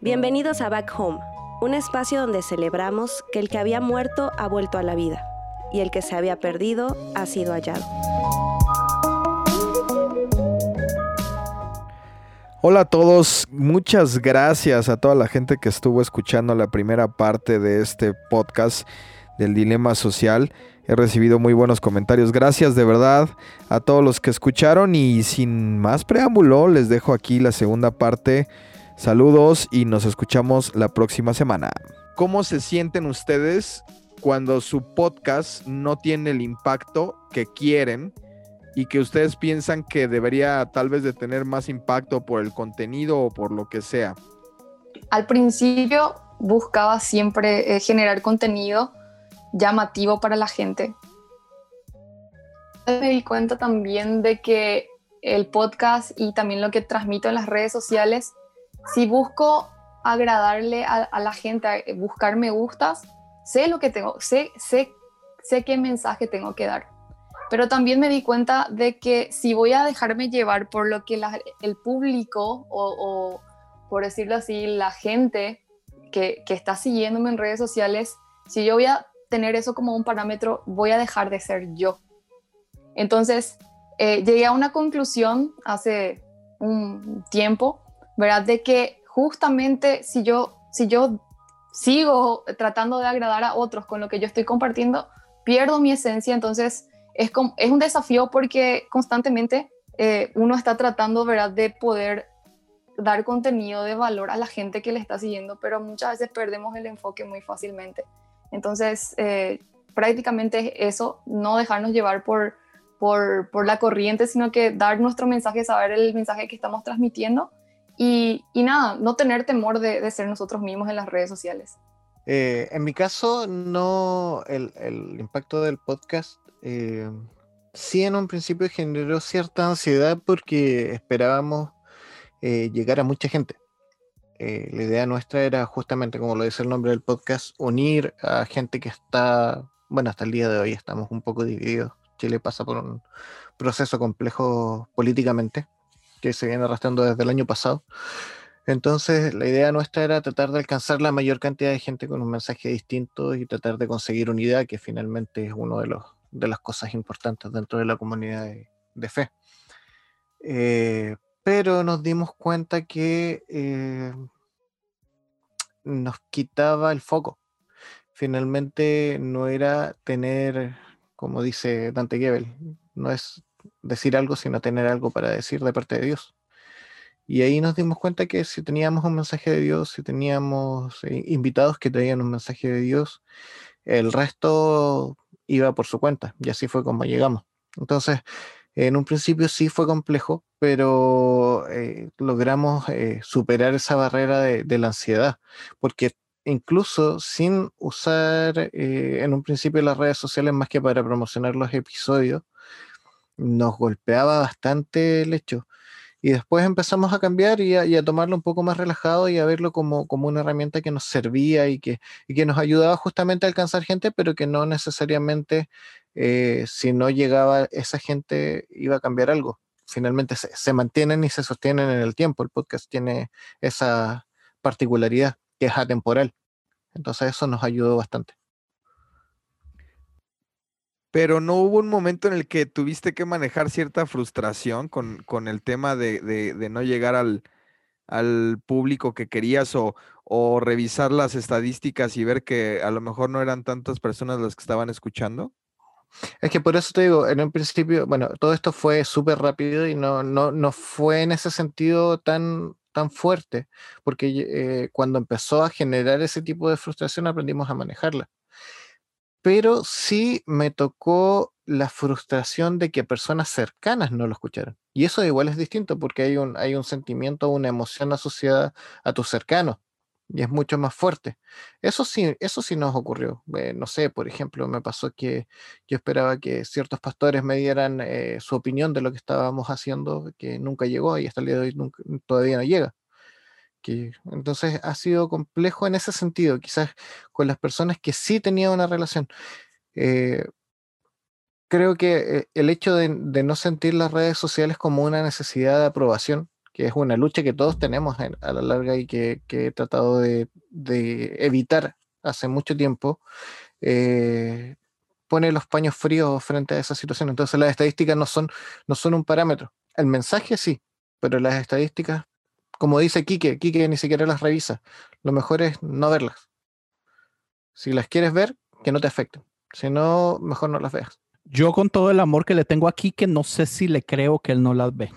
Bienvenidos a Back Home, un espacio donde celebramos que el que había muerto ha vuelto a la vida y el que se había perdido ha sido hallado. Hola a todos, muchas gracias a toda la gente que estuvo escuchando la primera parte de este podcast del dilema social. He recibido muy buenos comentarios. Gracias de verdad a todos los que escucharon y sin más preámbulo les dejo aquí la segunda parte. Saludos y nos escuchamos la próxima semana. ¿Cómo se sienten ustedes cuando su podcast no tiene el impacto que quieren y que ustedes piensan que debería tal vez de tener más impacto por el contenido o por lo que sea? Al principio buscaba siempre eh, generar contenido llamativo para la gente. Me di cuenta también de que el podcast y también lo que transmito en las redes sociales, si busco agradarle a, la gente, buscar me gustas, sé lo que tengo, sé, sé, sé qué mensaje tengo que dar pero también me di cuenta de que si voy a dejarme llevar por lo que el público o, por decirlo así, la gente que, que, está siguiéndome en redes sociales, si yo voy a tener eso como un parámetro, voy a dejar de ser yo. Entonces, eh, llegué a una conclusión hace un tiempo, ¿verdad? De que justamente si yo, si yo sigo tratando de agradar a otros con lo que yo estoy compartiendo, pierdo mi esencia, entonces es, es un desafío porque constantemente eh, uno está tratando ¿verdad? de poder dar contenido de valor a la gente que le está siguiendo, pero muchas veces perdemos el enfoque muy fácilmente. Entonces, eh, prácticamente eso, no dejarnos llevar por, por, la corriente, sino que dar nuestro mensaje, saber el mensaje que estamos transmitiendo y, nada, no tener temor de, ser nosotros mismos en las redes sociales. Eh, en mi caso, no, el, el impacto del podcast eh, sí en un principio generó cierta ansiedad porque esperábamos eh, llegar a mucha gente. Eh, la idea nuestra era justamente, como lo dice el nombre del podcast, unir a gente que está, bueno, hasta el día de hoy estamos un poco divididos. Chile pasa por un proceso complejo políticamente que se viene arrastrando desde el año pasado. Entonces, la idea nuestra era tratar de alcanzar la mayor cantidad de gente con un mensaje distinto y tratar de conseguir unidad, que finalmente es uno de de las cosas importantes dentro de la comunidad de, fe. Eh, pero nos dimos cuenta que eh, nos quitaba el foco. Finalmente no era tener, como dice Dante Gebel, no es decir algo, sino tener algo para decir de parte de Dios. Y ahí nos dimos cuenta que si teníamos un mensaje de Dios, si teníamos eh, invitados que traían un mensaje de Dios, el resto iba por su cuenta y así fue como llegamos. Entonces, en un principio sí fue complejo, pero eh, logramos eh, superar esa barrera de, la ansiedad, porque incluso sin usar eh, en un principio las redes sociales más que para promocionar los episodios, nos golpeaba bastante el hecho. Y después empezamos a cambiar y a, tomarlo un poco más relajado y a verlo como, como una herramienta que nos servía y que, que nos ayudaba justamente a alcanzar gente, pero que no necesariamente eh, si no llegaba esa gente iba a cambiar algo. Finalmente se, mantienen y se sostienen en el tiempo. El podcast tiene esa particularidad que es atemporal. Entonces eso nos ayudó bastante pero no hubo un momento en el que tuviste que manejar cierta frustración con, con el tema de, de, no llegar al, al, público que querías o, o, revisar las estadísticas y ver que a lo mejor no eran tantas personas las que estaban escuchando? Es que por eso te digo, en un principio, bueno, todo esto fue súper rápido y no, no, no fue en ese sentido tan, tan fuerte, porque eh, cuando empezó a generar ese tipo de frustración aprendimos a manejarla pero sí me tocó la frustración de que personas cercanas no lo escucharan. Y eso igual es distinto porque hay un, hay un sentimiento, una emoción asociada a tus cercanos y es mucho más fuerte. Eso sí, eso sí nos ocurrió. Eh, no sé, por ejemplo, me pasó que yo esperaba que ciertos pastores me dieran eh, su opinión de lo que estábamos haciendo, que nunca llegó y hasta el día de hoy todavía no llega entonces ha sido complejo en ese sentido, quizás con las personas que sí tenían una relación. Eh, creo que el hecho de, no sentir las redes sociales como una necesidad de aprobación, que es una lucha que todos tenemos a la larga y que, he tratado de, evitar hace mucho tiempo, eh, pone los paños fríos frente a esa situación. Entonces las estadísticas no son, no son un parámetro. El mensaje sí, pero las estadísticas, como dice Quique, Quique ni siquiera las revisa. Lo mejor es no verlas. Si las quieres ver, que no te afecten. Si no, mejor no las veas. Yo con todo el amor que le tengo aquí, que no sé si le creo que él no las ve,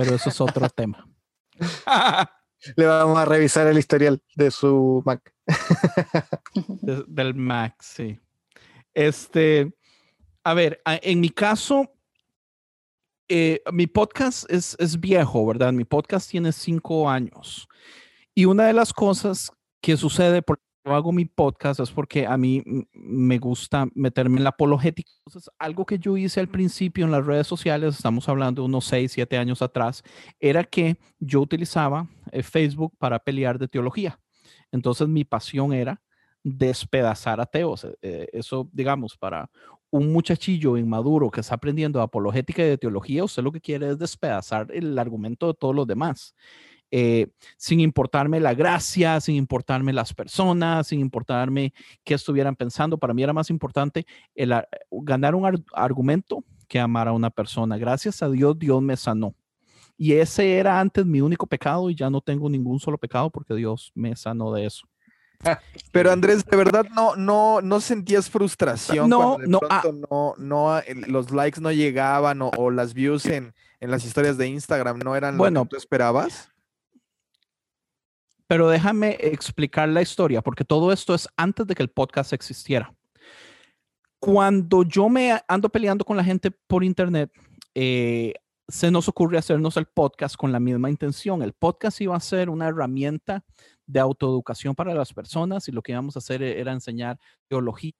pero eso es otro tema. le vamos a revisar el historial de su Mac. del Mac, sí. Este, a ver, en mi caso, eh, mi podcast es, es viejo, ¿verdad? Mi podcast tiene cinco años. Y una de las cosas que sucede, por hago mi podcast es porque a mí me gusta meterme en la apologética. Entonces, algo que yo hice al principio en las redes sociales, estamos hablando de unos 6, 7 años atrás, era que yo utilizaba eh, Facebook para pelear de teología. Entonces, mi pasión era despedazar ateos. Eh, eh, eso, digamos, para un muchachillo inmaduro que está aprendiendo apologética y de teología, usted lo que quiere es despedazar el argumento de todos los demás. Eh, sin importarme la gracia, sin importarme las personas, sin importarme qué estuvieran pensando. Para mí era más importante el, ganar un argumento que amar a una persona. Gracias a Dios, Dios me sanó. Y ese era antes mi único pecado y ya no tengo ningún solo pecado porque Dios me sanó de eso. Pero Andrés, de verdad no, no, no sentías frustración no, no, ah no, no, los likes no llegaban o, las views en, en, las historias de Instagram no eran bueno, lo que tú esperabas. Pero déjame explicar la historia, porque todo esto es antes de que el podcast existiera. Cuando yo me ando peleando con la gente por internet, eh, se nos ocurre hacernos el podcast con la misma intención. El podcast iba a ser una herramienta de autoeducación para las personas y lo que íbamos a hacer era enseñar teología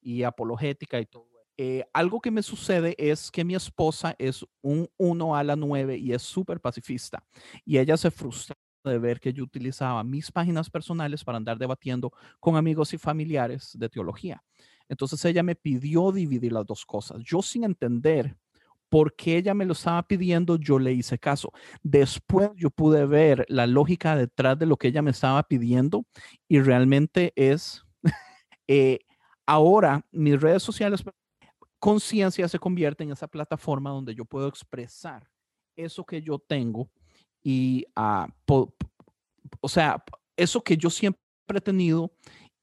y apologética y todo. Eh, algo que me sucede es que mi esposa es un 1 a la 9 y es súper pacifista y ella se frustra de ver que yo utilizaba mis páginas personales para andar debatiendo con amigos y familiares de teología. Entonces ella me pidió dividir las dos cosas. Yo sin entender por qué ella me lo estaba pidiendo, yo le hice caso. Después yo pude ver la lógica detrás de lo que ella me estaba pidiendo y realmente es, eh, ahora mis redes sociales, conciencia se convierte en esa plataforma donde yo puedo expresar eso que yo tengo y, uh, o sea, eso que yo siempre he tenido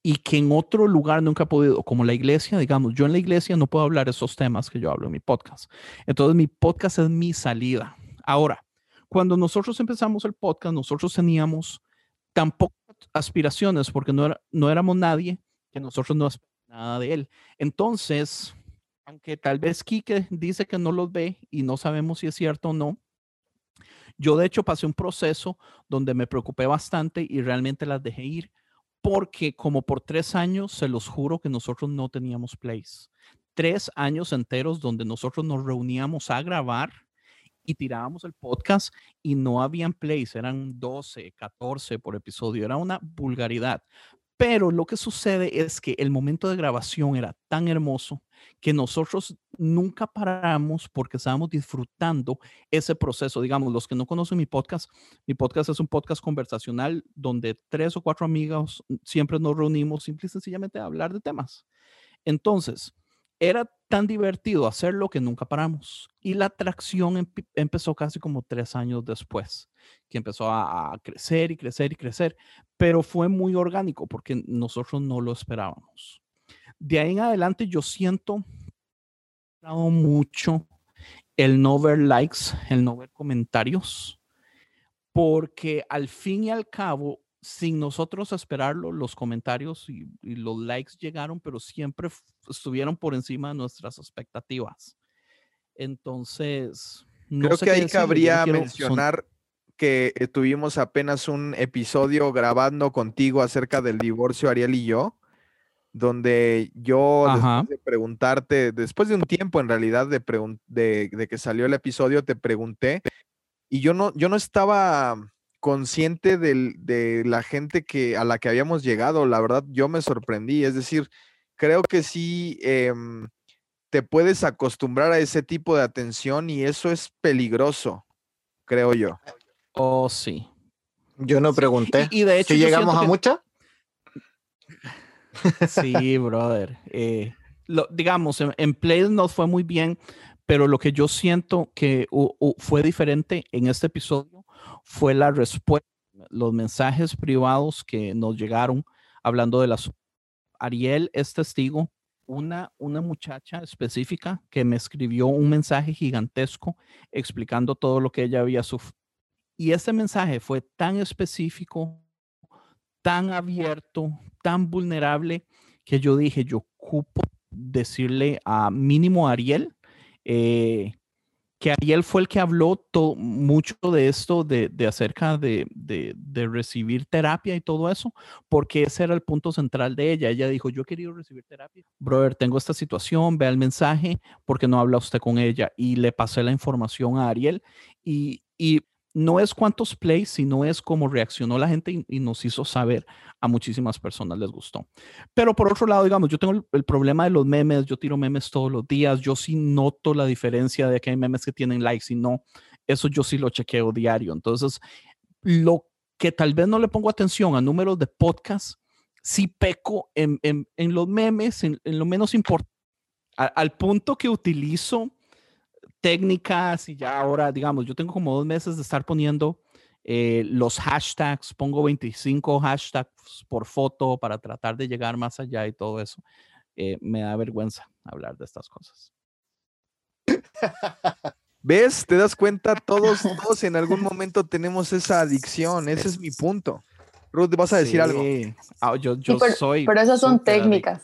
y que en otro lugar nunca he podido, como la iglesia, digamos, yo en la iglesia no puedo hablar esos temas que yo hablo en mi podcast. Entonces mi podcast es mi salida. Ahora, cuando nosotros empezamos el podcast, nosotros teníamos tampoco aspiraciones porque no, no éramos nadie que nosotros no nada de él. Entonces, aunque tal vez Kike dice que no los ve y no sabemos si es cierto o no, yo de hecho pasé un proceso donde me preocupé bastante y realmente las dejé ir porque como por tres años, se los juro que nosotros no teníamos plays. Tres años enteros donde nosotros nos reuníamos a grabar y tirábamos el podcast y no habían plays, eran 12, 14 por episodio, era una vulgaridad. Pero lo que sucede es que el momento de grabación era tan hermoso que nosotros nunca paramos porque estábamos disfrutando ese proceso. Digamos, los que no conocen mi podcast, mi podcast es un podcast conversacional donde tres o cuatro amigos siempre nos reunimos simple y sencillamente a hablar de temas. Entonces, era tan divertido hacerlo que nunca paramos. Y la atracción empezó casi como tres años después, que empezó a, crecer y crecer y crecer, pero fue muy orgánico porque nosotros no lo esperábamos. De ahí en adelante yo siento mucho el no ver likes, el no ver comentarios, porque al fin y al cabo sin nosotros esperarlo, los comentarios y, los likes llegaron, pero siempre estuvieron por encima de nuestras expectativas. Entonces, creo que ahí cabría mencionar que eh, tuvimos apenas un episodio grabando contigo acerca del divorcio Ariel y yo, donde yo después de preguntarte, después de un tiempo en realidad de, de, de que salió el episodio, te pregunté y yo no, yo no estaba consciente de la gente que, a la que habíamos llegado. La verdad, yo me sorprendí. Es decir, creo que sí em, te puedes acostumbrar a ese tipo de atención y eso es peligroso, creo yo. Oh, sí. Yo no pregunté. Y, de hecho, ¿Si yo llegamos a que- mucha? Sí, brother. Eh, lo- digamos, en, en Play nos fue muy bien, pero lo que yo siento que fue diferente en este episodio fue la respuesta, los mensajes privados que nos llegaron hablando de las... Ariel es testigo, una, una muchacha específica que me escribió un mensaje gigantesco explicando todo lo que ella había sufrido. Y ese mensaje fue tan específico, tan abierto, tan vulnerable, que yo dije, yo ocupo decirle a mínimo Ariel, eh, que Ariel fue el que habló mucho de esto, de, de acerca de, de- de recibir terapia y todo eso, porque ese era el punto central de ella. Ella dijo, yo he querido recibir terapia. Brother, tengo esta situación, vea el mensaje, porque no habla usted con ella? Y le pasé la información a Ariel y, y no es cuántos plays, sino es cómo reaccionó la gente y, nos hizo saber. A muchísimas personas les gustó. Pero por otro lado, digamos, yo tengo el, problema de los memes, yo tiro memes todos los días, yo sí noto la diferencia de que hay memes que tienen likes y no. Eso yo sí lo chequeo diario. Entonces, lo que tal vez no le pongo atención a números de podcast, sí peco en, en- los memes, en, en lo menos importante, al punto que utilizo técnicas y ya ahora, digamos, yo tengo como dos meses de estar poniendo eh, los hashtags, pongo 25 hashtags por foto para tratar de llegar más allá y todo eso. Eh, me da vergüenza hablar de estas cosas. ¿Ves? ¿Te das cuenta? Todos, todos en algún momento tenemos esa adicción. Ese es mi punto. Ruth, ¿vas a decir algo? Ah, yo yo pero, soy. pero esas son adicto. técnicas.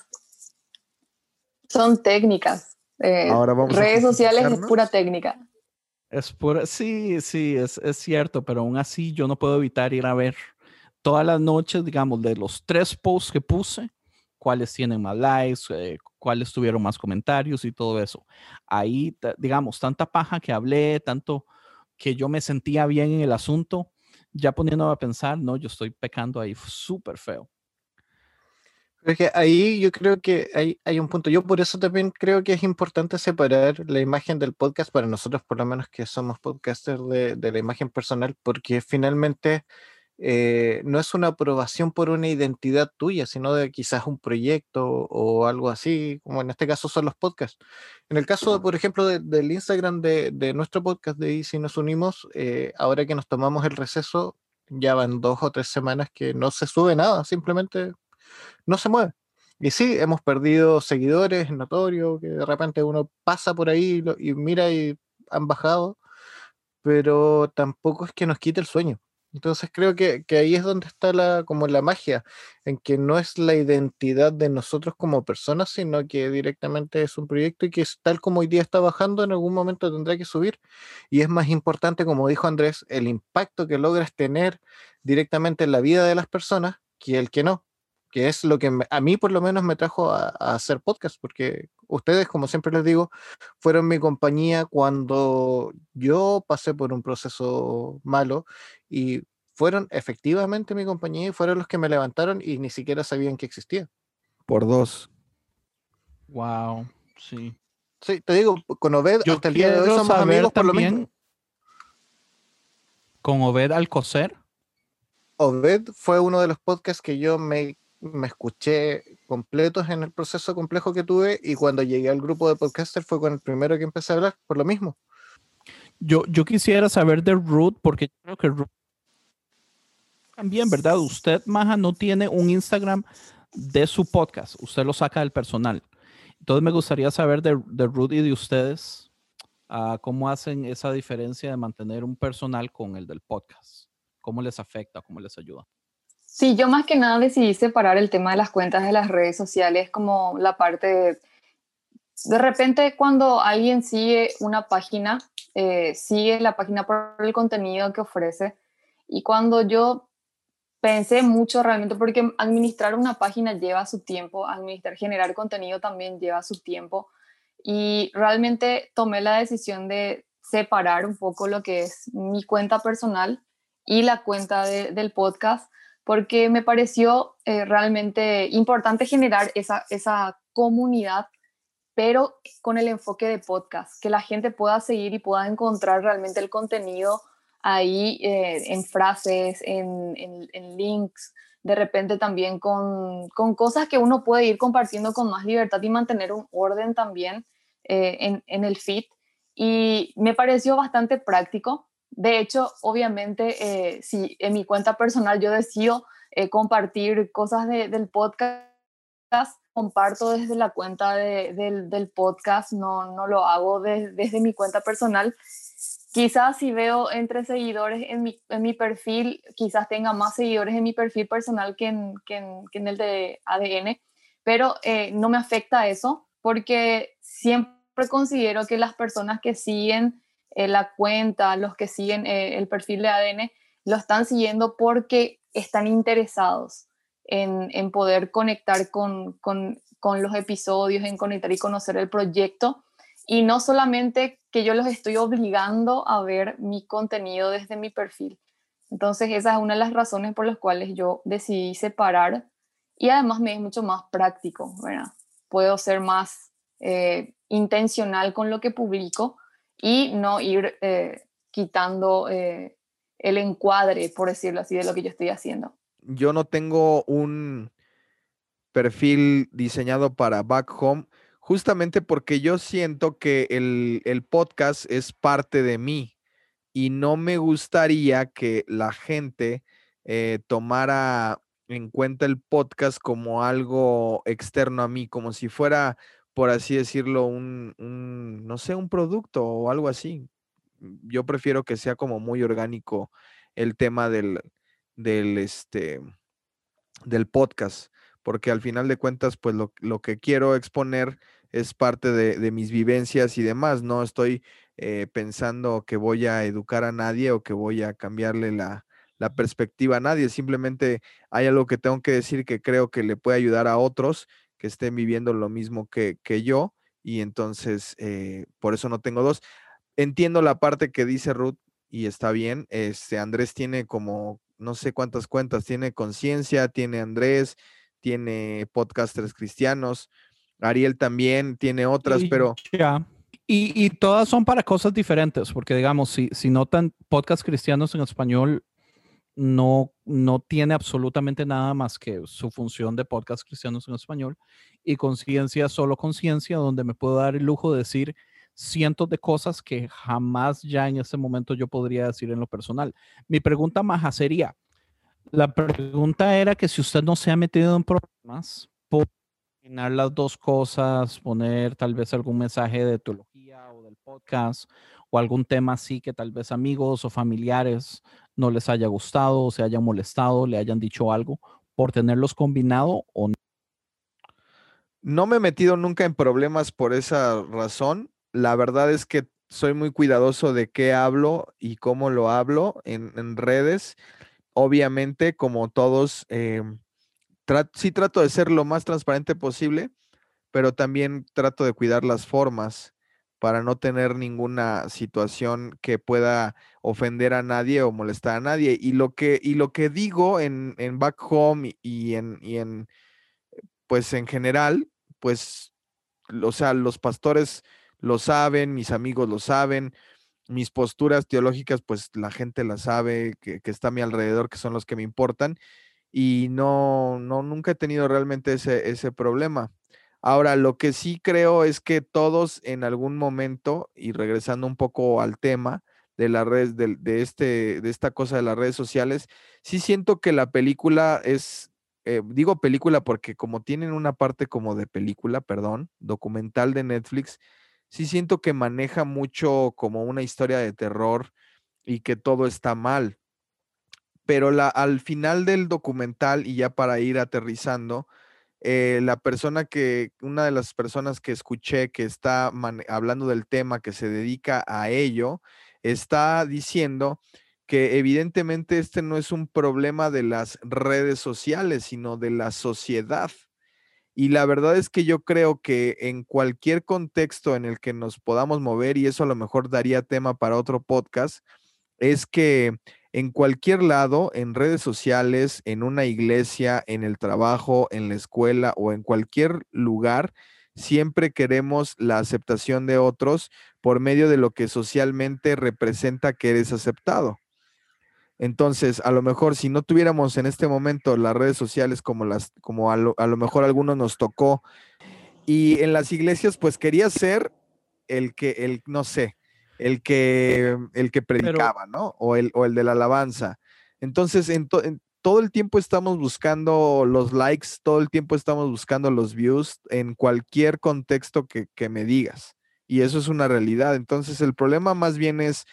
Son técnicas. Eh, Ahora vamos a redes sociales es pura técnica. Es pura, sí, sí, es, es cierto, pero aún así yo no puedo evitar ir a ver todas las noches, digamos, de los tres posts que puse, cuáles tienen más likes, eh, cuáles tuvieron más comentarios y todo eso. Ahí, digamos, tanta paja que hablé, tanto que yo me sentía bien en el asunto, ya poniéndome a pensar, no, yo estoy pecando ahí súper feo. Es que ahí yo creo que hay, hay un punto. Yo por eso también creo que es importante separar la imagen del podcast para nosotros, por lo menos que somos podcasters, de, de la imagen personal, porque finalmente eh, no es una aprobación por una identidad tuya, sino de quizás un proyecto o algo así, como en este caso son los podcasts. En el caso, por ejemplo, de- del Instagram de, de nuestro podcast de Y si nos unimos, eh, ahora que nos tomamos el receso, ya van dos o tres semanas que no se sube nada, simplemente no se mueve. Y sí, hemos perdido seguidores, es notorio, que de repente uno pasa por ahí y mira y han bajado, pero tampoco es que nos quite el sueño. Entonces creo que, que ahí es donde está la, como la magia, en que no es la identidad de nosotros como personas, sino que directamente es un proyecto y que es tal como hoy día está bajando, en algún momento tendrá que subir. Y es más importante, como dijo Andrés, el impacto que logras tener directamente en la vida de las personas que el que no que es lo que me- a mí por lo menos me trajo a, a hacer podcast, porque ustedes, como siempre les digo, fueron mi compañía cuando yo pasé por un proceso malo y fueron efectivamente mi compañía y fueron los que me levantaron y ni siquiera sabían que existía. Por dos. Wow, sí. Sí, te digo, con Obed Yo hasta el día de hoy somos amigos por lo también, con Obed Alcocer, Obed fue uno de los podcasts que yo me, me escuché completos en el proceso complejo que tuve y cuando llegué al grupo de podcasters fue con el primero que empecé a hablar, por lo mismo. Yo, yo quisiera saber de Ruth, porque creo que Ruth también, ¿verdad? Usted, Maja, no tiene un Instagram de su podcast, usted lo saca del personal. Entonces me gustaría saber de, de Ruth y de ustedes ah, cómo hacen esa diferencia de mantener un personal con el del podcast. ¿Cómo les afecta? ¿Cómo les ayuda? Sí, yo más que nada decidí separar el tema de las cuentas de las redes sociales como la parte de, de repente cuando alguien sigue una página, eh, sigue la página por el contenido que ofrece. Y cuando yo pensé mucho realmente porque administrar una página lleva su tiempo, administrar, generar contenido también lleva su tiempo. Y realmente tomé la decisión de separar un poco lo que es mi cuenta personal y la cuenta de- del podcast porque me pareció eh, realmente importante generar esa, esa comunidad pero con el enfoque de podcast, que la gente pueda seguir y pueda encontrar realmente el contenido ahí eh, en frases, en, en, links, de repente también con, con, cosas que uno puede ir compartiendo con más libertad y mantener un orden también eh, en, en, el feed. Y me pareció bastante práctico. De hecho, obviamente, eh, si en mi cuenta personal yo decido compartir cosas del podcast, comparto desde la cuenta del, podcast, no, no lo hago desde mi cuenta personal. Quizás si veo entre seguidores en mi, en mi, perfil, quizás tenga más seguidores en mi perfil personal que en, que en, que en el de ADN, pero eh, no me afecta eso porque siempre considero que las personas que siguen eh, la cuenta, los que siguen eh, el perfil de ADN, lo están siguiendo porque están interesados en, en poder conectar con, con, con los episodios, en conectar y conocer el proyecto y no solamente que yo los estoy obligando a ver mi contenido desde mi perfil. Entonces esa es una de las razones por las cuales yo decidí separar y además me es mucho más práctico, ¿verdad? Puedo ser más eh, intencional con lo que publico y no ir eh, quitando eh, el encuadre, por decirlo así, de lo que yo estoy haciendo. Yo no tengo un perfil diseñado para Back Home justamente porque yo siento que el, podcast es parte de mí y no me gustaría que la gente eh, tomara en cuenta el podcast como algo externo a mí, como si fuera, por así decirlo, un, no sé, un producto o algo así. Yo prefiero que sea como muy orgánico el tema del, del, este, del podcast, porque al final de cuentas, pues lo, lo que quiero exponer es parte de, mis vivencias y demás. No estoy eh, pensando que voy a educar a nadie o que voy a cambiarle la, perspectiva a nadie. Simplemente hay algo que tengo que decir que creo que le puede ayudar a otros que estén viviendo lo mismo que, yo. Y entonces, eh, por eso no tengo dos. Entiendo la parte que dice Ruth y está bien. Este Andrés tiene como no sé cuántas cuentas, tiene conciencia, tiene Andrés, tiene podcasters cristianos. Ariel también tiene otras, pero... Ya. Y, todas son para cosas diferentes, porque digamos, si, si notan podcast cristianos en español, no, no tiene absolutamente nada más que su función de podcast cristianos en español y conciencia, solo conciencia, donde me puedo dar el lujo de decir cientos de cosas que jamás ya en este momento yo podría decir en lo personal. Mi pregunta más sería, la pregunta era que si usted no se ha metido en problemas por las dos cosas, poner tal vez algún mensaje de teología o del podcast o algún tema así que tal vez amigos o familiares no les haya gustado se hayan molestado, le hayan dicho algo por tenerlos combinado o no. No me he metido nunca en problemas por esa razón. La verdad es que soy muy cuidadoso de qué hablo y cómo lo hablo en, redes. Obviamente, como todos, em, sí trato de ser lo más transparente posible, pero también trato de cuidar las formas para no tener ninguna situación que pueda ofender a nadie o molestar a nadie. Y lo que, y lo que digo en, en Back Home y, en, y en, pues en general, pues, o sea, los pastores lo saben, mis amigos lo saben, mis posturas teológicas, pues la gente la sabe, que, que está a mi alrededor, que son los que me importan y no, no, nunca he tenido realmente ese, ese problema. Ahora, lo que sí creo es que todos en algún momento, y regresando un poco al tema de la red, de, de, este, de esta cosa de las redes sociales, sí siento que la película es, eh, digo película porque como tienen una parte como de película, perdón, documental de Netflix, sí siento que maneja mucho como una historia de terror y que todo está mal. Pero la, al final del documental, y ya para ir aterrizando, eh, la persona que, una de las personas que escuché que está hablando del tema, que se dedica a ello, está diciendo que evidentemente este no es un problema de las redes sociales, sino de la sociedad. Y la verdad es que yo creo que en cualquier contexto en el que nos podamos mover, y eso a lo mejor daría tema para otro podcast, es que en cualquier lado, en redes sociales, en una iglesia, en el trabajo, en la escuela o en cualquier lugar, siempre queremos la aceptación de otros por medio de lo que socialmente representa que eres aceptado. Entonces, a lo mejor si no tuviéramos en este momento las redes sociales como las, como a lo, a lo mejor algunos nos tocó, y en las iglesias, pues quería ser el que, el, no sé, el que, el que predicaba, ¿no? O el, o el de la alabanza. Entonces, en, todo el tiempo estamos buscando los likes, todo el tiempo estamos buscando los views en cualquier contexto que, que me digas. Y eso es una realidad. Entonces, el problema más bien es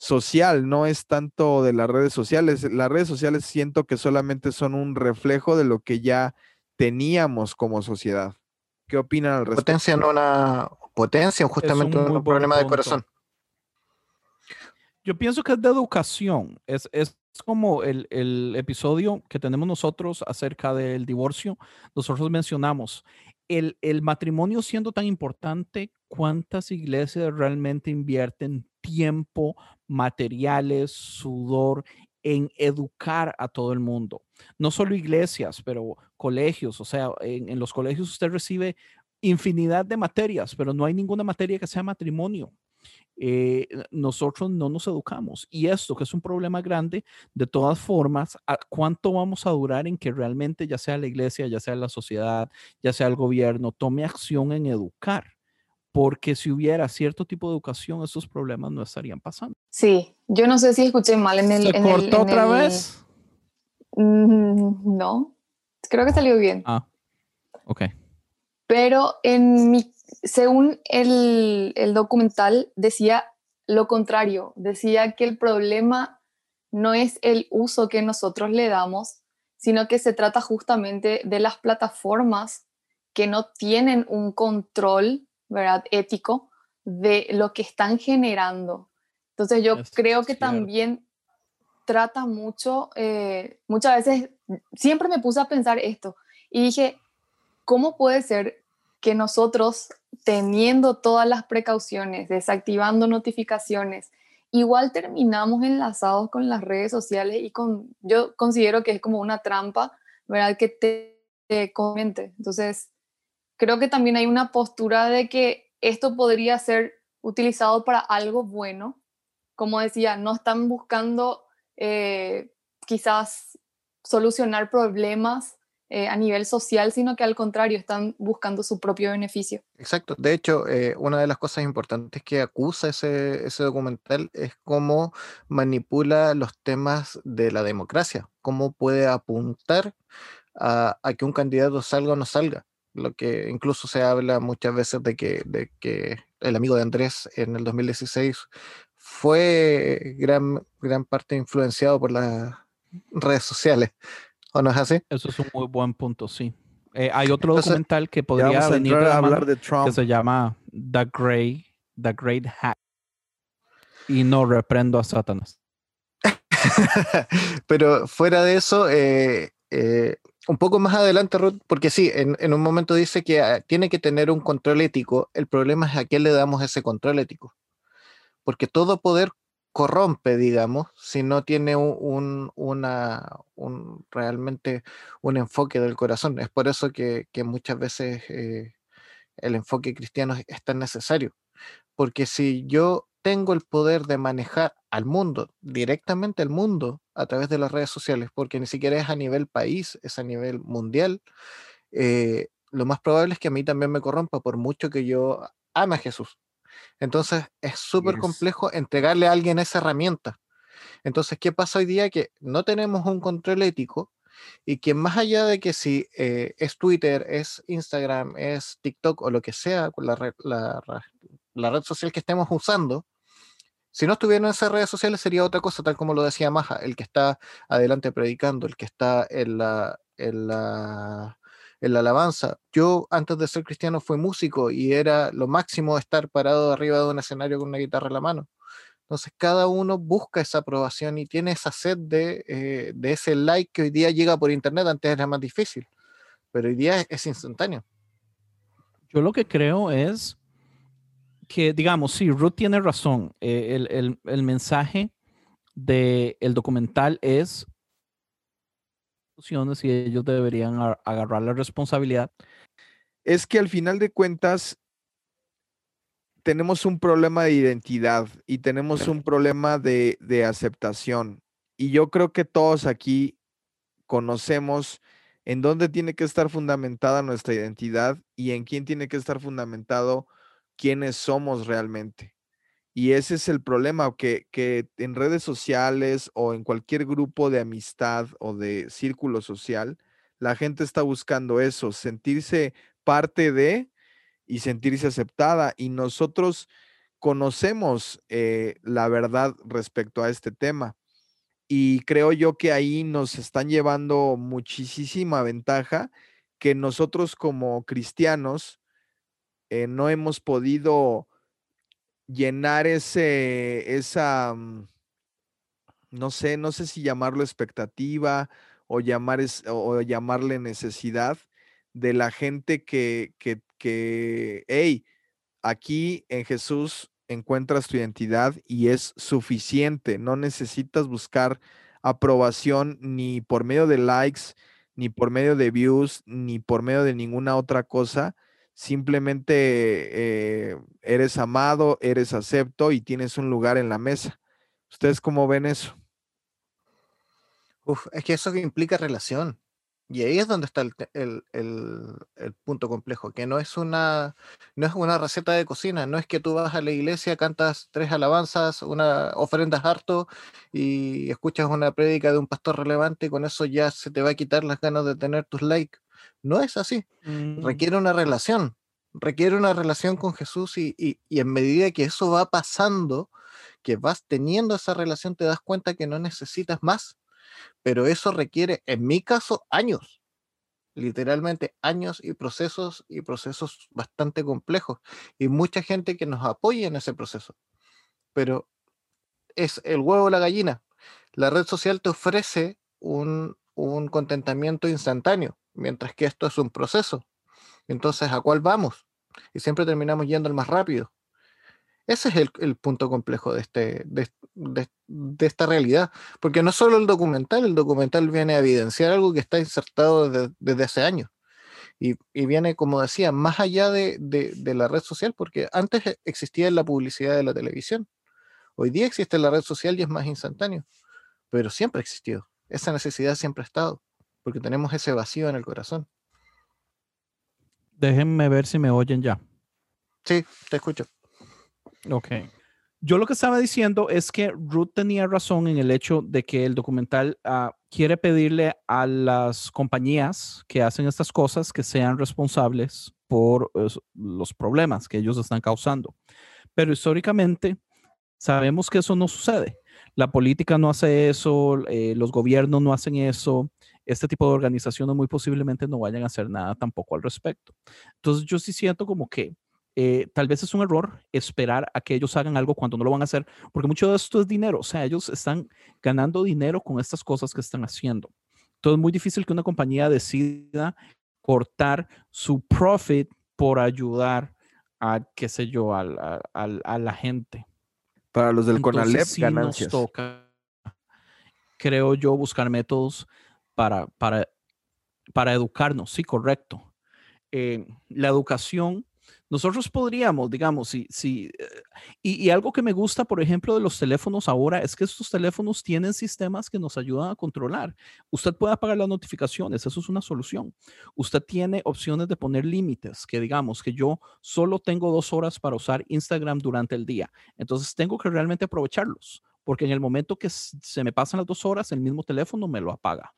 social, no es tanto de las redes sociales. Las redes sociales siento que solamente son un reflejo de lo que ya teníamos como sociedad. ¿Qué opinan al respecto? Potencia no una potencia, justamente un, problema de corazón. Yo pienso que es de educación. Es, es como el, el, episodio que tenemos nosotros acerca del divorcio. Nosotros mencionamos el, el matrimonio siendo tan importante, ¿cuántas iglesias realmente invierten tiempo, materiales, sudor en educar a todo el mundo? No solo iglesias, pero colegios. O sea, en, en los colegios usted recibe infinidad de materias, pero no hay ninguna materia que sea matrimonio. Eh, nosotros no nos educamos. Y esto, que es un problema grande, de todas formas, ¿cuánto vamos a durar en que realmente, ya sea la iglesia, ya sea la sociedad, ya sea el gobierno, tome acción en educar? Porque si hubiera cierto tipo de educación, esos problemas no estarían pasando. Sí, yo no sé si escuché mal en el... ¿Se cortó otra vez? Mm, no, creo que salió bien. Ah, ok. Pero en mi según el, documental, decía lo contrario, decía que el problema no es el uso que nosotros le damos, sino que se trata justamente de las plataformas que no tienen un control ¿verdad? ético de lo que están generando. Entonces yo creo que también trata mucho, eh, muchas veces, siempre me puse a pensar esto y dije, ¿cómo puede ser que nosotros teniendo todas las precauciones, desactivando notificaciones, igual terminamos enlazados con las redes sociales y con, yo considero que es como una trampa, ¿verdad? Que te, te comente. Entonces, creo que también hay una postura de que esto podría ser utilizado para algo bueno. Como decía, no están buscando eh, quizás solucionar problemas eh, a nivel social, sino que al contrario, están buscando su propio beneficio. Exacto. De hecho, eh, una de las cosas importantes que acusa ese, ese documental es cómo manipula los temas de la democracia, cómo puede apuntar a, que un candidato salga o no salga. Lo que incluso se habla muchas veces de que, de que el amigo de Andrés en el 2016 fue gran, gran parte influenciado por las redes sociales. ¿O no es así? Eso es un muy buen punto, sí. Eh, hay otro documental que podría venir a hablar de Trump. que se llama The Great, The Great Hack. Y no reprendo a Satanás. Pero fuera de eso, eh, eh, un poco más adelante, Ruth, porque sí, en, en, un momento dice que ah, tiene que tener un control ético. El problema es a quién le damos ese control ético. Porque todo poder corrompe, digamos, si no tiene un, una, un, realmente un enfoque del corazón. Es por eso que, muchas veces eh, el enfoque cristiano es, tan necesario. Porque si yo tengo el poder de manejar al mundo, directamente al mundo, a través de las redes sociales, porque ni siquiera es a nivel país, es a nivel mundial, eh, lo más probable es que a mí también me corrompa, por mucho que yo ame a Jesús. Entonces es súper complejo entregarle a alguien esa herramienta. Entonces, ¿qué pasa hoy día? Que no tenemos un control ético y que más allá de que si eh, es Twitter, es Instagram, es TikTok o lo que sea, la red, la, red social que estemos usando, si no estuvieran esas redes sociales sería otra cosa, tal como lo decía Maja, el que está adelante predicando, el que está en la, en la en la alabanza. Yo antes de ser cristiano fui músico y era lo máximo estar parado arriba de un escenario con una guitarra en la mano. Entonces cada uno busca esa aprobación y tiene esa sed de, eh, de ese like que hoy día llega por internet, antes era más difícil, pero hoy día es, instantáneo. Yo lo que creo es que, digamos, sí, Ruth tiene razón. Eh, el, el, el, mensaje del el documental es y ellos deberían agarrar la responsabilidad. es que al final de cuentas tenemos un problema de identidad y tenemos un problema de, de aceptación. Y yo creo que todos aquí conocemos en dónde tiene que estar fundamentada nuestra identidad y en quién tiene que estar fundamentado quiénes somos realmente. Y ese es el problema, que, que en redes sociales o en cualquier grupo de amistad o de círculo social, la gente está buscando eso, sentirse parte de y sentirse aceptada. Y nosotros conocemos eh, la verdad respecto a este tema. Y creo yo que ahí nos están llevando muchísima ventaja que nosotros como cristianos eh, no hemos podido llenar ese, esa, mm, no sé, no sé si llamarlo expectativa o, llamar o llamarle necesidad de la gente que, que, que, hey, aquí en Jesús encuentras tu identidad y es suficiente. No necesitas buscar aprobación ni por medio de likes, ni por medio de views, ni por medio de ninguna otra cosa. Simplemente eh, eres amado, eres acepto y tienes un lugar en la mesa. ¿Ustedes cómo ven eso? Uf, es que eso implica relación. Y ahí es donde está el, punto complejo, que no es, una, no es una receta de cocina, no es que tú vas a la iglesia, cantas tres alabanzas, una ofrendas harto y escuchas una prédica de un pastor relevante y con eso ya se te va a quitar las ganas de tener tus likes. No es así. Mm. Requiere una relación, requiere una relación con Jesús y, y en medida que eso va pasando, que vas teniendo esa relación, te das cuenta que no necesitas más pero eso requiere, en mi caso, años, literalmente años y procesos y procesos bastante complejos y mucha gente que nos apoya en ese proceso. Pero es el huevo o la gallina. La red social te ofrece un, un contentamiento instantáneo, mientras que esto es un proceso. Entonces, ¿a cuál vamos? Y siempre terminamos yendo al más rápido. Ese es el, punto complejo de, este, de, esta realidad, porque no solo el documental, el documental viene a evidenciar algo que está insertado desde, hace años. Y, viene, como decía, más allá de, la red social, porque antes e, existía la publicidad de la televisión. Hoy día existe la red social y es más instantáneo, pero siempre ha existido. Esa necesidad siempre ha estado, porque tenemos ese vacío en el corazón. Déjenme ver si me oyen ya. Sí, te escucho. Ok. Yo lo que estaba diciendo es que Ruth tenía razón en el hecho de que el documental ah, quiere pedirle a las compañías que hacen estas cosas que sean responsables por los problemas que ellos están causando. Pero históricamente sabemos que eso no sucede. La política no hace eso, eh, los gobiernos no hacen eso, este tipo de organizaciones muy posiblemente no vayan a hacer nada tampoco al respecto. Entonces yo sí siento como que eh, tal vez es un error esperar a que ellos hagan algo cuando no lo van a hacer, porque mucho de esto es dinero, o sea, ellos están ganando dinero con estas cosas que están haciendo. Entonces es muy difícil que una compañía decida cortar su profit por ayudar a, qué sé yo, a, la gente. Para los del Conalep, ganancias. Nos toca, creo yo, buscar métodos para, para, para educarnos, sí, correcto. Eh, la educación nosotros podríamos, digamos, si, eh, y, algo que me gusta, por ejemplo, de los teléfonos ahora es que estos teléfonos tienen sistemas que nos ayudan a controlar. Usted puede apagar las notificaciones, eso es una solución. Usted tiene opciones de poner límites, que digamos que yo solo tengo dos horas para usar Instagram durante el día. Entonces tengo que realmente aprovecharlos, porque en el momento que se me pasan las dos horas, el mismo teléfono me lo apaga.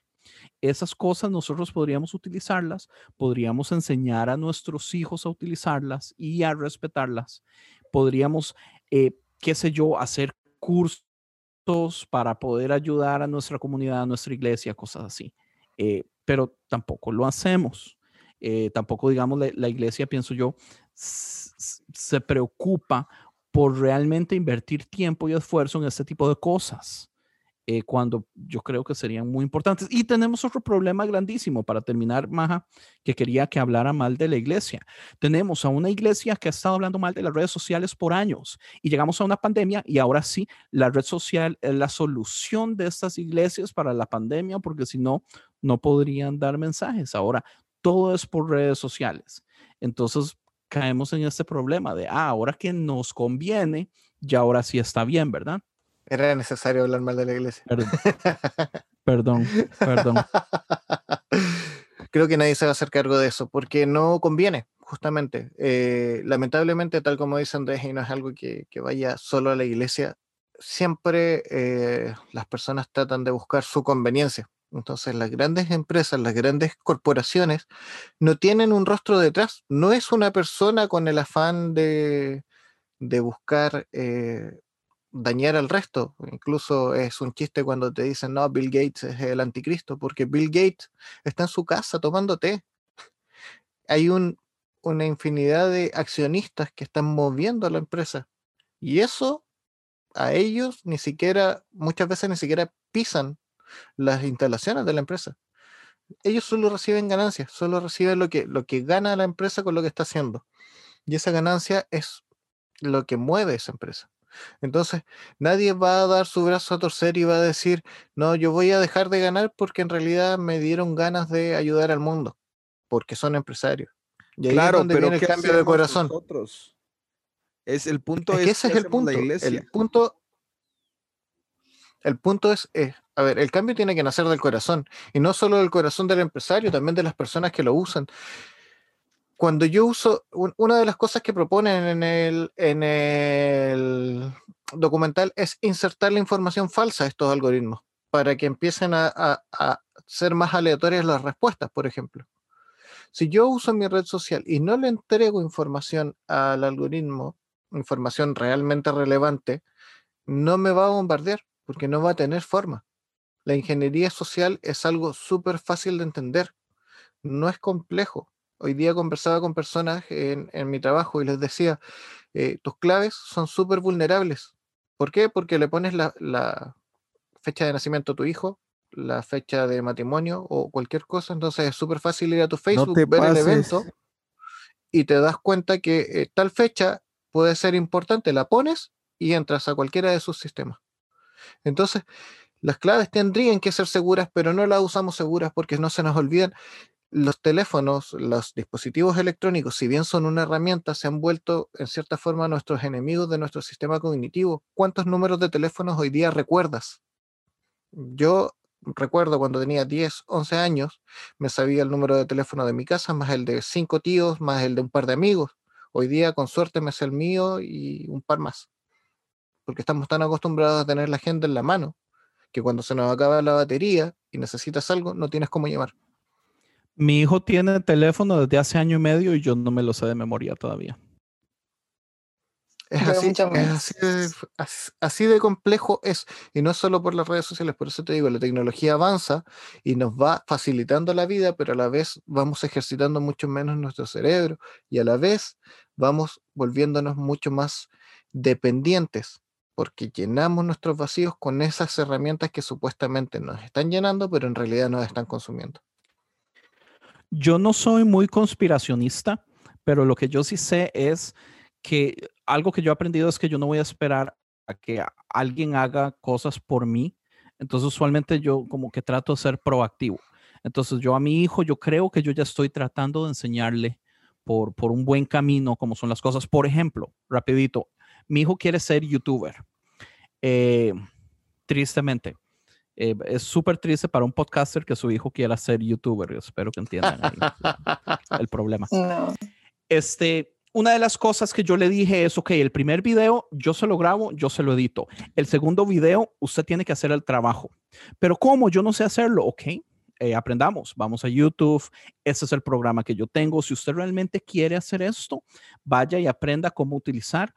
Esas cosas nosotros podríamos utilizarlas, podríamos enseñar a nuestros hijos a utilizarlas y a respetarlas. Podríamos, eh, qué sé yo, hacer cursos para poder ayudar a nuestra comunidad, a nuestra iglesia, cosas así. Eh, pero tampoco lo hacemos. Eh, tampoco, digamos, la, iglesia, pienso yo, se preocupa por realmente invertir tiempo y esfuerzo en este tipo de cosas. Eh, cuando yo creo que serían muy importantes. Y tenemos otro problema grandísimo para terminar, Maja, que quería que hablara mal de la iglesia. Tenemos a una iglesia que ha estado hablando mal de las redes sociales por años y llegamos a una pandemia y ahora sí, la red social es la solución de estas iglesias para la pandemia porque si no, no podrían dar mensajes. Ahora, todo es por redes sociales. Entonces caemos en este problema de, ah, ahora que nos conviene, ya ahora sí está bien, ¿verdad? Era necesario hablar mal de la iglesia. Perdón, perdón. Creo que nadie se va a hacer cargo de eso, porque no conviene, justamente. Eh, lamentablemente, tal como dice Andrés, y no es algo que, vaya solo a la iglesia, siempre eh, las personas tratan de buscar su conveniencia. Entonces, las grandes empresas, las grandes corporaciones, no tienen un rostro detrás. No es una persona con el afán de, buscar eh, dañar al resto. Incluso es un chiste cuando te dicen, no, Bill Gates es el anticristo, porque Bill Gates está en su casa tomando té. Hay una infinidad de accionistas que están moviendo a la empresa. Y eso a ellos ni siquiera, muchas veces ni siquiera pisan las instalaciones de la empresa. Ellos solo reciben ganancias, solo reciben lo que, lo que gana la empresa con lo que está haciendo. Y esa ganancia es lo que mueve esa empresa. Entonces, nadie va a dar su brazo a torcer y va a decir, no, yo voy a dejar de ganar porque en realidad me dieron ganas de ayudar al mundo, porque son empresarios. Y ahí claro, es donde viene el cambio de corazón. Es el punto es, ese es el punto. El punto el punto es, eh, a ver, el cambio tiene que nacer del corazón y no solo del corazón del empresario, también de las personas que lo usan cuando yo uso, una de las cosas que proponen en el, en el documental es insertar la información falsa a estos algoritmos para que empiecen a, ser más aleatorias las respuestas, por ejemplo. Si yo uso mi red social y no le entrego información al algoritmo, información realmente relevante, no me va a bombardear porque no va a tener forma. La ingeniería social es algo súper fácil de entender, no es complejo. Hoy día conversaba con personas en, mi trabajo y les decía, eh, tus claves son súper vulnerables. ¿Por qué? Porque le pones la, fecha de nacimiento a tu hijo, la fecha de matrimonio o cualquier cosa, entonces es súper fácil ir a tu Facebook, ver el evento y te das cuenta que eh, tal fecha puede ser importante, la pones y entras a cualquiera de sus sistemas. Entonces, las claves tendrían que ser seguras, pero no las usamos seguras porque no se nos olvidan los teléfonos, los dispositivos electrónicos, si bien son una herramienta, se han vuelto en cierta forma nuestros enemigos de nuestro sistema cognitivo. ¿Cuántos números de teléfonos hoy día recuerdas? Yo recuerdo cuando tenía 10, 11 años, me sabía el número de teléfono de mi casa, más el de cinco tíos, más el de un par de amigos. Hoy día, con suerte, me sé el mío y un par más. Porque estamos tan acostumbrados a tener la gente en la mano que cuando se nos acaba la batería y necesitas algo, no tienes cómo llamar. Mi hijo tiene teléfono desde hace año y medio y yo no me lo sé de memoria todavía. Es así, así, de, complejo es, y no solo por las redes sociales, por eso te digo, la tecnología avanza y nos va facilitando la vida, pero a la vez vamos ejercitando mucho menos nuestro cerebro y a la vez vamos volviéndonos mucho más dependientes, porque llenamos nuestros vacíos con esas herramientas que supuestamente nos están llenando, pero en realidad nos están consumiendo. Yo no soy muy conspiracionista, pero lo que yo sí sé es que algo que yo he aprendido es que yo no voy a esperar a que alguien haga cosas por mí. Entonces, usualmente yo como que trato de ser proactivo. Entonces, yo a mi hijo, yo creo que yo ya estoy tratando de enseñarle por, por un buen camino cómo son las cosas. Por ejemplo, rapidito, mi hijo quiere ser youtuber. Eh, tristemente, eh, es súper triste para un podcaster que su hijo quiera ser youtuber. Espero que entiendan el problema. Este, una de las cosas que yo le dije es, ok, el primer video yo se lo grabo, yo se lo edito. El segundo video, usted tiene que hacer el trabajo. Pero ¿cómo? Yo no sé hacerlo. Ok, eh, aprendamos. Vamos a YouTube. Ese es el programa que yo tengo. Si usted realmente quiere hacer esto, vaya y aprenda cómo utilizar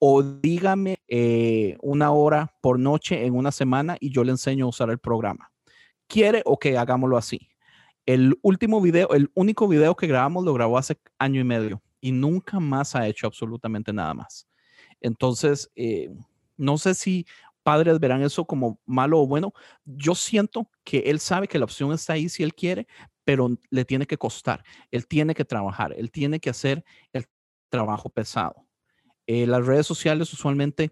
o dígame eh, una hora por noche en una semana y yo le enseño a usar el programa. ¿Quiere o que hagámoslo así? El último video, el único video que grabamos lo grabó hace año y medio y nunca más ha hecho absolutamente nada más. Entonces, eh, no sé si padres verán eso como malo o bueno. Yo siento que él sabe que la opción está ahí si él quiere, pero le tiene que costar. Él tiene que trabajar, él tiene que hacer el trabajo pesado. Eh, las redes sociales usualmente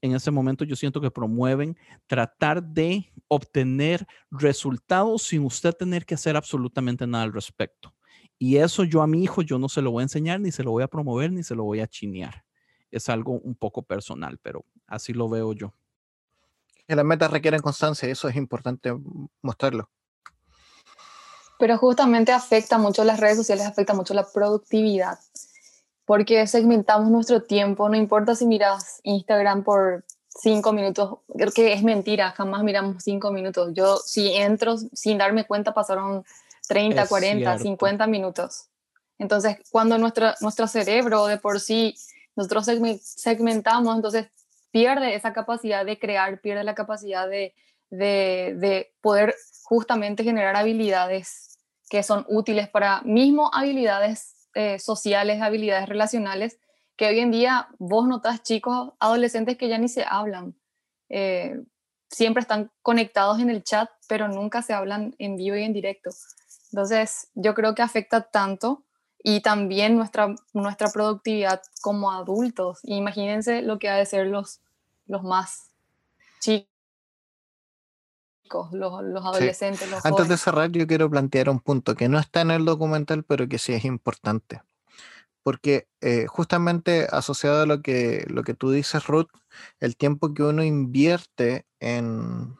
en ese momento yo siento que promueven tratar de obtener resultados sin usted tener que hacer absolutamente nada al respecto. Y eso yo a mi hijo, yo no se lo voy a enseñar, ni se lo voy a promover, ni se lo voy a chinear. Es algo un poco personal, pero así lo veo yo. Que las metas requieren constancia, eso es importante mostrarlo. Pero justamente afecta mucho las redes sociales, afecta mucho la productividad, porque segmentamos nuestro tiempo, no importa si miras Instagram por cinco minutos, creo que es mentira, jamás miramos cinco minutos. Yo si entro sin darme cuenta pasaron 30, 40, 50 minutos. Entonces, cuando nuestro, nuestro cerebro de por sí, nosotros segmentamos, entonces pierde esa capacidad de crear, pierde la capacidad de, de, de poder justamente generar habilidades que son útiles para mismo habilidades eh, sociales, habilidades relacionales, que hoy en día vos notas chicos, adolescentes que ya ni se hablan. Eh, siempre están conectados en el chat, pero nunca se hablan en vivo y en directo. Entonces, yo creo que afecta tanto y también nuestra, nuestra productividad como adultos. Imagínense lo que ha de ser los, los más chicos, los, los adolescentes. Los Antes de cerrar, yo quiero plantear un punto que no está en el documental, pero que sí es importante. Porque eh, justamente asociado a lo que, lo que tú dices, Ruth, el tiempo que uno invierte en,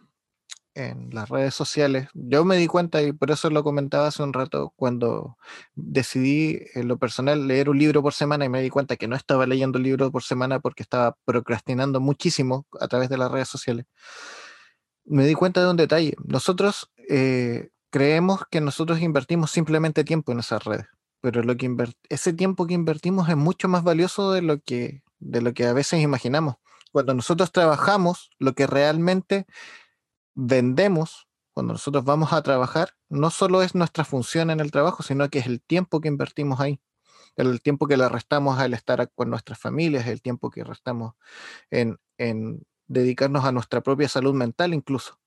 en las redes sociales. Yo me di cuenta, y por eso lo comentaba hace un rato, cuando decidí en lo personal leer un libro por semana y me di cuenta que no estaba leyendo un libro por semana porque estaba procrastinando muchísimo a través de las redes sociales. Me di cuenta de un detalle. Nosotros eh, creemos que nosotros invertimos simplemente tiempo en esas redes, pero lo que ese tiempo que invertimos es mucho más valioso de lo que, de lo que a veces imaginamos. Cuando nosotros trabajamos, lo que realmente vendemos, cuando nosotros vamos a trabajar, no solo es nuestra función en el trabajo, sino que es el tiempo que invertimos ahí, el tiempo que le restamos al estar con nuestras familias, el tiempo que restamos en, en dedicarnos a nuestra propia salud mental incluso.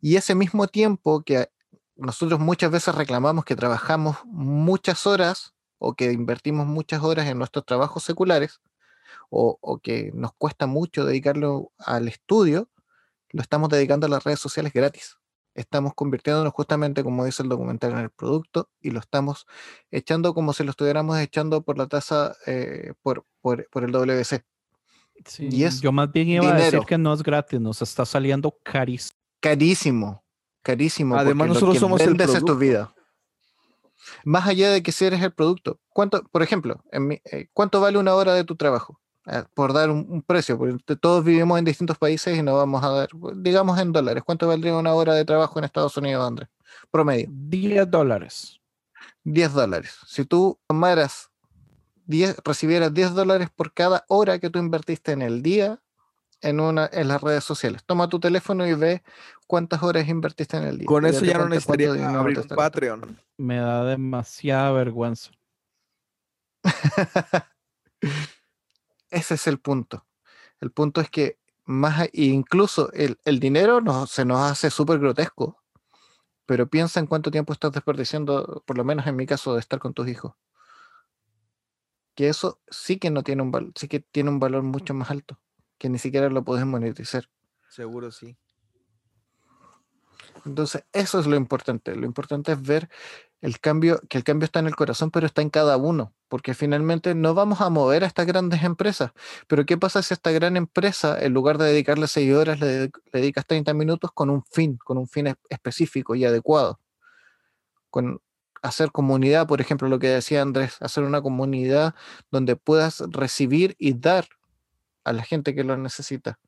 Y ese mismo tiempo que nosotros muchas veces reclamamos que trabajamos muchas horas o que invertimos muchas horas en nuestros trabajos seculares o, que nos cuesta mucho dedicarlo al estudio, lo estamos dedicando a las redes sociales gratis. Estamos convirtiéndonos justamente, como dice el documental, en el producto y lo estamos echando como si lo estuviéramos echando por la tasa, eh, por, por, el WC. Y es yo más bien iba a decir que no es gratis, nos está saliendo carísimo. Carísimo, carísimo. Además, nosotros somos el producto. tu vida. Más allá de que si eres el producto. ¿Cuánto, por ejemplo, en eh, ¿cuánto vale una hora de tu trabajo? Eh, por dar un, precio, porque todos vivimos en distintos países y no vamos a dar, digamos en dólares, ¿cuánto valdría una hora de trabajo en Estados Unidos, Andrés? Promedio. 10 dólares. 10 dólares. Si tú tomaras 10, recibieras 10 dólares por cada hora que tú invertiste en el día en, una, en las redes sociales. Toma tu teléfono y ve cuántas horas invertiste en el día. Con eso ya no necesitaría abrir un Patreon. Me da demasiada vergüenza. Ese es el punto. El punto es que más incluso el, dinero no, se nos hace súper grotesco, pero piensa en cuánto tiempo estás desperdiciando, por lo menos en mi caso, de estar con tus hijos. Que eso sí que no tiene un valor, sí que tiene un valor mucho más alto, que ni siquiera lo puedes monetizar. Seguro sí. Entonces, eso es lo importante. Lo importante es ver el cambio, que el cambio está en el corazón, pero está en cada uno, porque finalmente no vamos a mover a estas grandes empresas. Pero ¿qué pasa si esta gran empresa, en lugar de dedicarle 6 horas, le, dedicas 30 minutos con un fin, con un fin específico y adecuado? Con hacer comunidad, por ejemplo, lo que decía Andrés, hacer una comunidad donde puedas recibir y dar a la gente que lo necesita,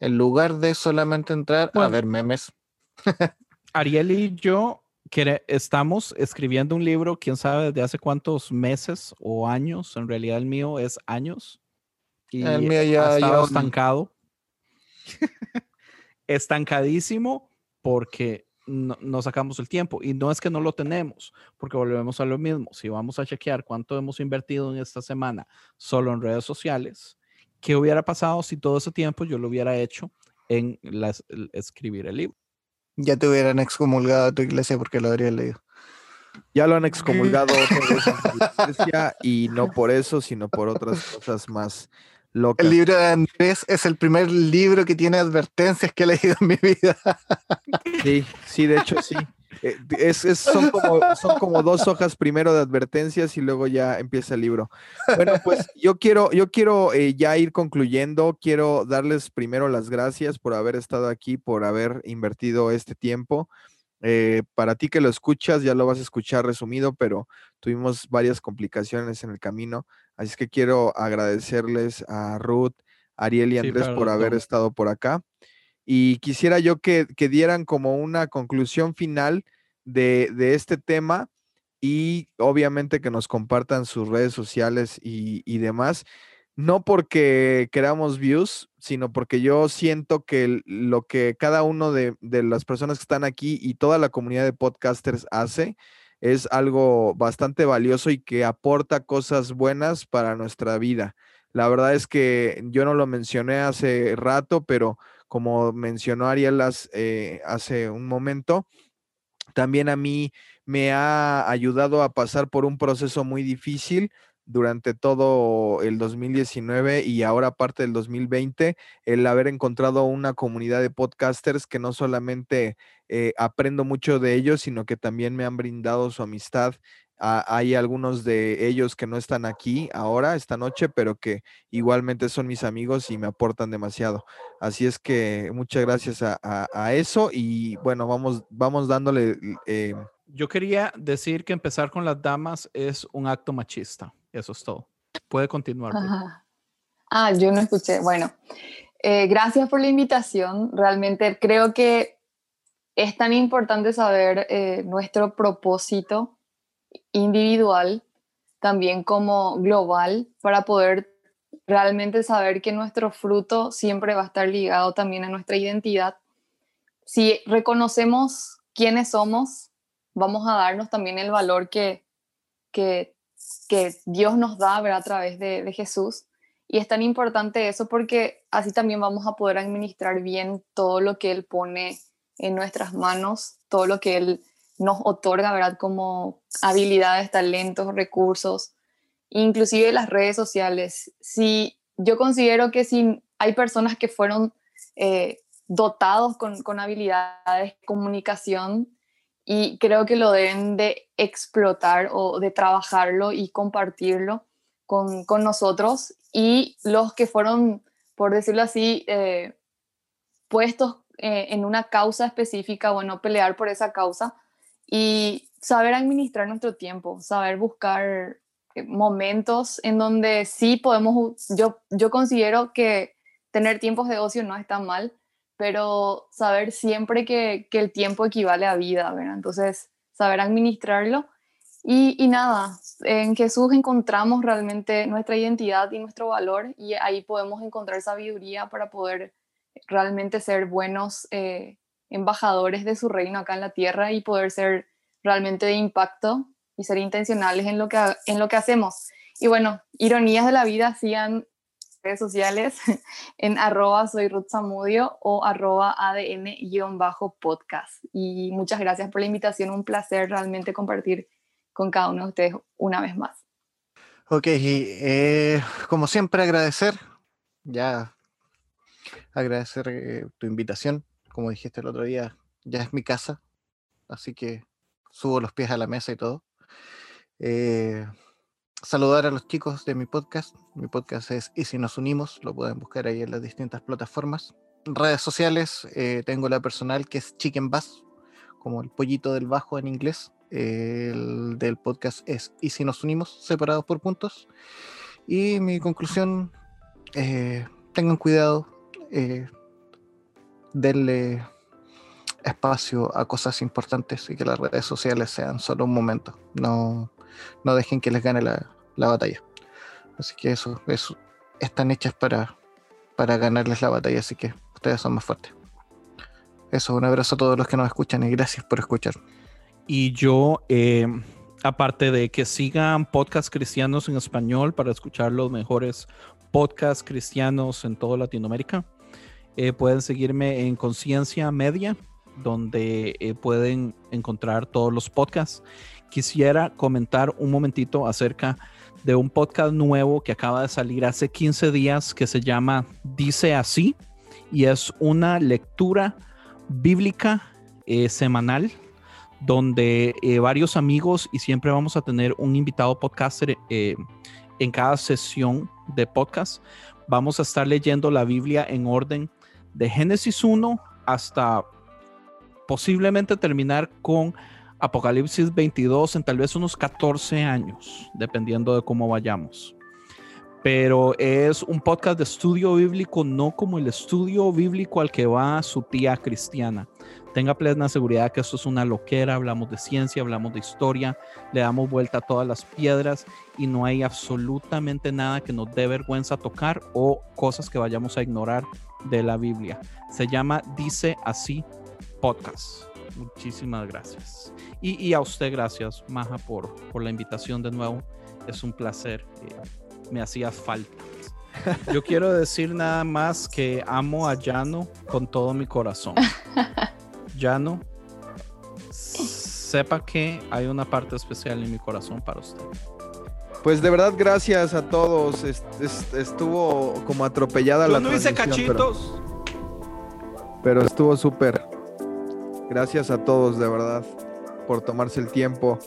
en lugar de solamente entrar a ver memes. Ariel y yo estamos escribiendo un libro, quién sabe desde hace cuántos meses o años, en realidad el mío es años. Y el mío ya, ha estado estancado. Estancadísimo porque no, sacamos el tiempo. Y no es que no lo tenemos, porque volvemos a lo mismo. Si vamos a chequear cuánto hemos invertido en esta semana solo en redes sociales, ¿qué hubiera pasado si todo ese tiempo yo lo hubiera hecho en escribir el libro? ya te hubieran excomulgado a tu iglesia porque lo habrías leído. Ya lo han excomulgado iglesia y no por eso, sino por otras cosas más locas. El libro de Andrés es el primer libro que tiene advertencias que he leído en mi vida. Sí, sí, de hecho sí. Eh, es, es- son, como, son como dos hojas primero de advertencias y luego ya empieza el libro. Bueno, pues yo quiero, yo quiero eh, ya ir concluyendo. Quiero darles primero las gracias por haber estado aquí, por haber invertido este tiempo. Eh, para ti que lo escuchas, ya lo vas a escuchar resumido, pero tuvimos varias complicaciones en el camino. Así es que quiero agradecerles a Ruth, Ariel y Andrés por haber estado por acá. Y quisiera yo que, que dieran como una conclusión final de, de este tema y obviamente que nos compartan sus redes sociales y, y demás. No porque queramos views, sino porque yo siento que lo que cada uno de, las personas que están aquí y toda la comunidad de podcasters hace es algo bastante valioso y que aporta cosas buenas para nuestra vida. La verdad es que yo no lo mencioné hace rato, pero como mencionó Ariel eh, hace un momento, también a mí me ha ayudado a pasar por un proceso muy difícil durante todo el 2019 y ahora parte del 2020, el haber encontrado una comunidad de podcasters que no solamente eh, aprendo mucho de ellos, sino que también me han brindado su amistad. Ah, hay algunos de ellos que no están aquí ahora, esta noche, pero que igualmente son mis amigos y me aportan demasiado. Así es que muchas gracias a, a- eso y bueno, vamos, vamos dándole eh, Yo quería decir que empezar con las damas es un acto machista. Eso es todo. Puede continuar. Ajá. Ah, yo no escuché. Bueno, eh, gracias por la invitación. Realmente creo que es tan importante saber eh, nuestro propósito individual, también como global, para poder realmente saber que nuestro fruto siempre va a estar ligado también a nuestra identidad. Si reconocemos quiénes somos, vamos a darnos también el valor que, que, que Dios nos da ¿verdad? a través de, Jesús. Y es tan importante eso porque así también vamos a poder administrar bien todo lo que Él pone en nuestras manos, todo lo que Él nos otorga, ¿verdad? Como habilidades, talentos, recursos, inclusive las redes sociales. Si yo considero que si hay personas que fueron eh, dotados con, con habilidades de comunicación y creo que lo deben de explotar o de trabajarlo y compartirlo con, con nosotros y los que fueron, por decirlo así, eh, puestos eh, en una causa específica, bueno, pelear por esa causa y saber administrar nuestro tiempo, saber buscar eh, momentos en donde sí podemos, yo, yo considero que tener tiempos de ocio no está mal, pero saber siempre que, que el tiempo equivale a vida, ¿verdad? Entonces, saber administrarlo. Y, y nada, en Jesús encontramos realmente nuestra identidad y nuestro valor y ahí podemos encontrar sabiduría para poder realmente ser buenos eh, embajadores de su reino acá en la tierra y poder ser realmente de impacto y ser intencionales en lo que, en lo que hacemos. Y bueno, ironías de la vida, sigan redes sociales en arroba soy Ruth Zamudio o arroba ADN-podcast. Y muchas gracias por la invitación, un placer realmente compartir con cada uno de ustedes una vez más. Ok, y, eh, como siempre agradecer, ya agradecer eh, tu invitación, como dijiste el otro día, ya es mi casa, así que subo los pies a la mesa y todo. Eh, saludar a los chicos de mi podcast, mi podcast es Y si nos unimos, lo pueden buscar ahí en las distintas plataformas. Redes sociales, eh, tengo la personal que es Chicken Bass, como el pollito del bajo en inglés. El del podcast es Y si nos unimos, separados por puntos. Y mi conclusión, eh, tengan cuidado, eh, denle espacio a cosas importantes y que las redes sociales sean solo un momento. No, no dejen que les gane la, la batalla. Así que eso, eso están hechas para, para ganarles la batalla, así que ustedes son más fuertes. Eso, un abrazo a todos los que nos escuchan y gracias por escuchar. Y yo, eh, aparte de que sigan podcasts cristianos en español para escuchar los mejores podcasts cristianos en toda Latinoamérica, eh, pueden seguirme en Conciencia Media, donde eh, pueden encontrar todos los podcasts. Quisiera comentar un momentito acerca de un podcast nuevo que acaba de salir hace 15 días que se llama Dice así y es una lectura bíblica eh, semanal donde eh, varios amigos y siempre vamos a tener un invitado podcaster eh, en cada sesión de podcast. Vamos a estar leyendo la Biblia en orden de Génesis 1 hasta posiblemente terminar con Apocalipsis 22 en tal vez unos 14 años, dependiendo de cómo vayamos. Pero es un podcast de estudio bíblico, no como el estudio bíblico al que va su tía cristiana. Tenga plena seguridad que esto es una loquera, hablamos de ciencia, hablamos de historia, le damos vuelta a todas las piedras y no hay absolutamente nada que nos dé vergüenza tocar o cosas que vayamos a ignorar de la Biblia. Se llama Dice así podcast. Muchísimas gracias. Y, a usted gracias, Maja, por, por la invitación de nuevo. Es un placer. Eh, me hacía falta. Yo quiero decir nada más que amo a Llano con todo mi corazón. Llano, sepa que hay una parte especial en mi corazón para usted. Pues de verdad, gracias a todos. estuvo como atropellada la no hice cachitos. pero estuvo súper. Gracias a todos, de verdad por tomarse el tiempo.